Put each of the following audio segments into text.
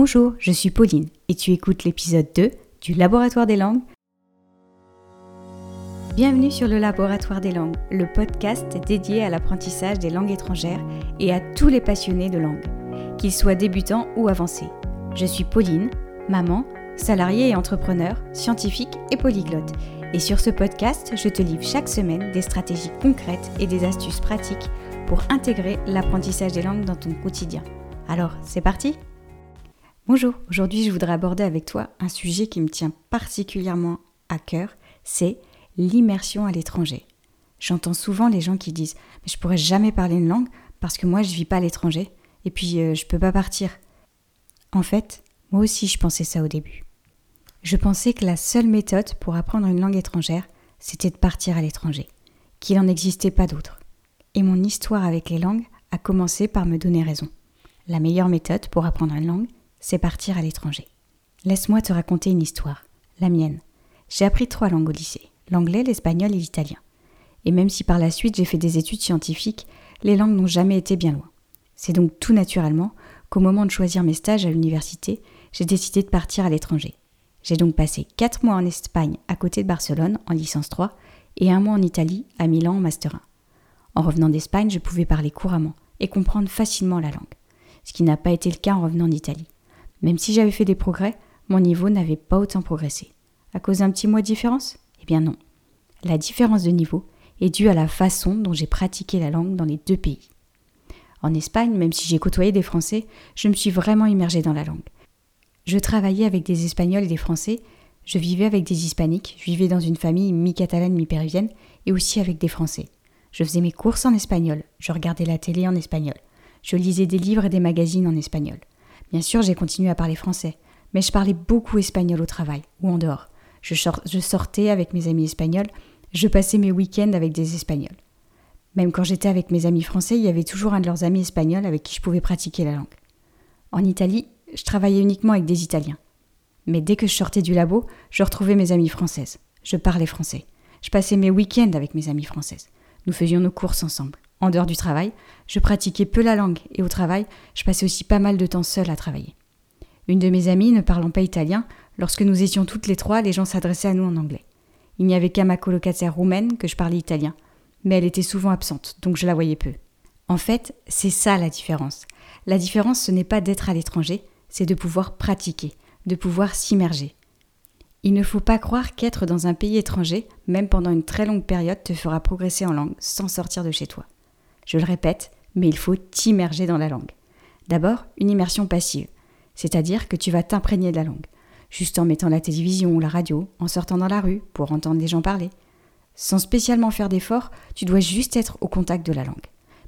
Bonjour, je suis Pauline et tu écoutes l'épisode 2 du Laboratoire des langues. Bienvenue sur le Laboratoire des langues, le podcast dédié à l'apprentissage des langues étrangères et à tous les passionnés de langue, qu'ils soient débutants ou avancés. Je suis Pauline, maman, salariée et entrepreneur, scientifique et polyglotte. Et sur ce podcast, je te livre chaque semaine des stratégies concrètes et des astuces pratiques pour intégrer l'apprentissage des langues dans ton quotidien. Alors, c'est parti Bonjour, aujourd'hui je voudrais aborder avec toi un sujet qui me tient particulièrement à cœur, c'est l'immersion à l'étranger. J'entends souvent les gens qui disent Mais je pourrais jamais parler une langue parce que moi je vis pas à l'étranger et puis euh, je peux pas partir. En fait, moi aussi je pensais ça au début. Je pensais que la seule méthode pour apprendre une langue étrangère, c'était de partir à l'étranger, qu'il n'en existait pas d'autre. Et mon histoire avec les langues a commencé par me donner raison. La meilleure méthode pour apprendre une langue, c'est partir à l'étranger. Laisse-moi te raconter une histoire, la mienne. J'ai appris trois langues au lycée, l'anglais, l'espagnol et l'italien. Et même si par la suite j'ai fait des études scientifiques, les langues n'ont jamais été bien loin. C'est donc tout naturellement qu'au moment de choisir mes stages à l'université, j'ai décidé de partir à l'étranger. J'ai donc passé quatre mois en Espagne à côté de Barcelone en licence 3 et un mois en Italie à Milan en master 1. En revenant d'Espagne, je pouvais parler couramment et comprendre facilement la langue, ce qui n'a pas été le cas en revenant d'Italie. Même si j'avais fait des progrès, mon niveau n'avait pas autant progressé. À cause d'un petit mois de différence? Eh bien non. La différence de niveau est due à la façon dont j'ai pratiqué la langue dans les deux pays. En Espagne, même si j'ai côtoyé des Français, je me suis vraiment immergée dans la langue. Je travaillais avec des Espagnols et des Français, je vivais avec des Hispaniques, je vivais dans une famille mi-catalane, mi-péruvienne, et aussi avec des Français. Je faisais mes courses en espagnol, je regardais la télé en espagnol, je lisais des livres et des magazines en espagnol. Bien sûr, j'ai continué à parler français, mais je parlais beaucoup espagnol au travail ou en dehors. Je, sortais avec mes amis espagnols, je passais mes week-ends avec des espagnols. Même quand j'étais avec mes amis français, il y avait toujours un de leurs amis espagnols avec qui je pouvais pratiquer la langue. En Italie, je travaillais uniquement avec des Italiens. Mais dès que je sortais du labo, je retrouvais mes amies françaises. Je parlais français. Je passais mes week-ends avec mes amies françaises. Nous faisions nos courses ensemble. En dehors du travail, je pratiquais peu la langue et au travail, je passais aussi pas mal de temps seule à travailler. Une de mes amies ne parlant pas italien, lorsque nous étions toutes les trois, les gens s'adressaient à nous en anglais. Il n'y avait qu'à ma colocataire roumaine que je parlais italien, mais elle était souvent absente, donc je la voyais peu. En fait, c'est ça la différence. La différence, ce n'est pas d'être à l'étranger, c'est de pouvoir pratiquer, de pouvoir s'immerger. Il ne faut pas croire qu'être dans un pays étranger, même pendant une très longue période, te fera progresser en langue sans sortir de chez toi. Je le répète, mais il faut t'immerger dans la langue. D'abord, une immersion passive, c'est-à-dire que tu vas t'imprégner de la langue, juste en mettant la télévision ou la radio, en sortant dans la rue pour entendre les gens parler. Sans spécialement faire d'efforts, tu dois juste être au contact de la langue.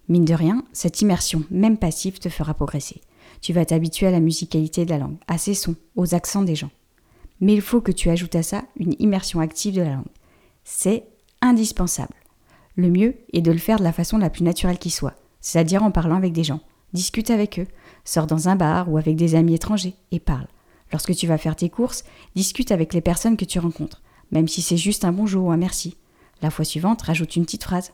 Mine de rien, cette immersion, même passive, te fera progresser. Tu vas t'habituer à la musicalité de la langue, à ses sons, aux accents des gens. Mais il faut que tu ajoutes à ça une immersion active de la langue. C'est indispensable. Le mieux est de le faire de la façon la plus naturelle qui soit, c'est-à-dire en parlant avec des gens. Discute avec eux, sors dans un bar ou avec des amis étrangers et parle. Lorsque tu vas faire tes courses, discute avec les personnes que tu rencontres, même si c'est juste un bonjour ou un merci. La fois suivante, rajoute une petite phrase.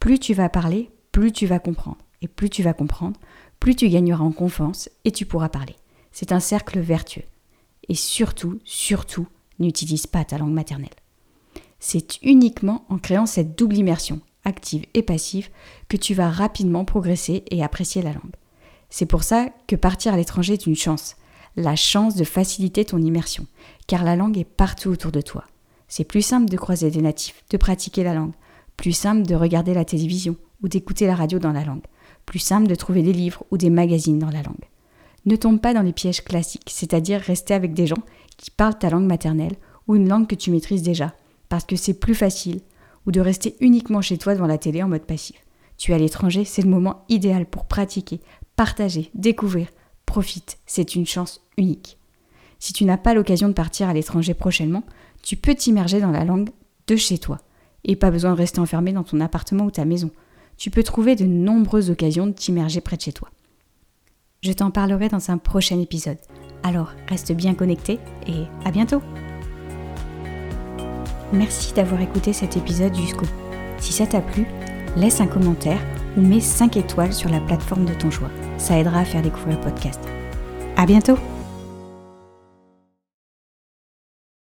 Plus tu vas parler, plus tu vas comprendre. Et plus tu vas comprendre, plus tu gagneras en confiance et tu pourras parler. C'est un cercle vertueux. Et surtout, surtout, n'utilise pas ta langue maternelle. C'est uniquement en créant cette double immersion, active et passive, que tu vas rapidement progresser et apprécier la langue. C'est pour ça que partir à l'étranger est une chance, la chance de faciliter ton immersion, car la langue est partout autour de toi. C'est plus simple de croiser des natifs, de pratiquer la langue, plus simple de regarder la télévision ou d'écouter la radio dans la langue, plus simple de trouver des livres ou des magazines dans la langue. Ne tombe pas dans les pièges classiques, c'est-à-dire rester avec des gens qui parlent ta langue maternelle ou une langue que tu maîtrises déjà, parce que c'est plus facile, ou de rester uniquement chez toi devant la télé en mode passif. Tu es à l'étranger, c'est le moment idéal pour pratiquer, partager, découvrir. Profite, c'est une chance unique. Si tu n'as pas l'occasion de partir à l'étranger prochainement, tu peux t'immerger dans la langue de chez toi. Et pas besoin de rester enfermé dans ton appartement ou ta maison. Tu peux trouver de nombreuses occasions de t'immerger près de chez toi. Je t'en parlerai dans un prochain épisode. Alors reste bien connecté et à bientôt Merci d'avoir écouté cet épisode jusqu'au bout. Si ça t'a plu, laisse un commentaire ou mets 5 étoiles sur la plateforme de ton choix. Ça aidera à faire découvrir le podcast. À bientôt!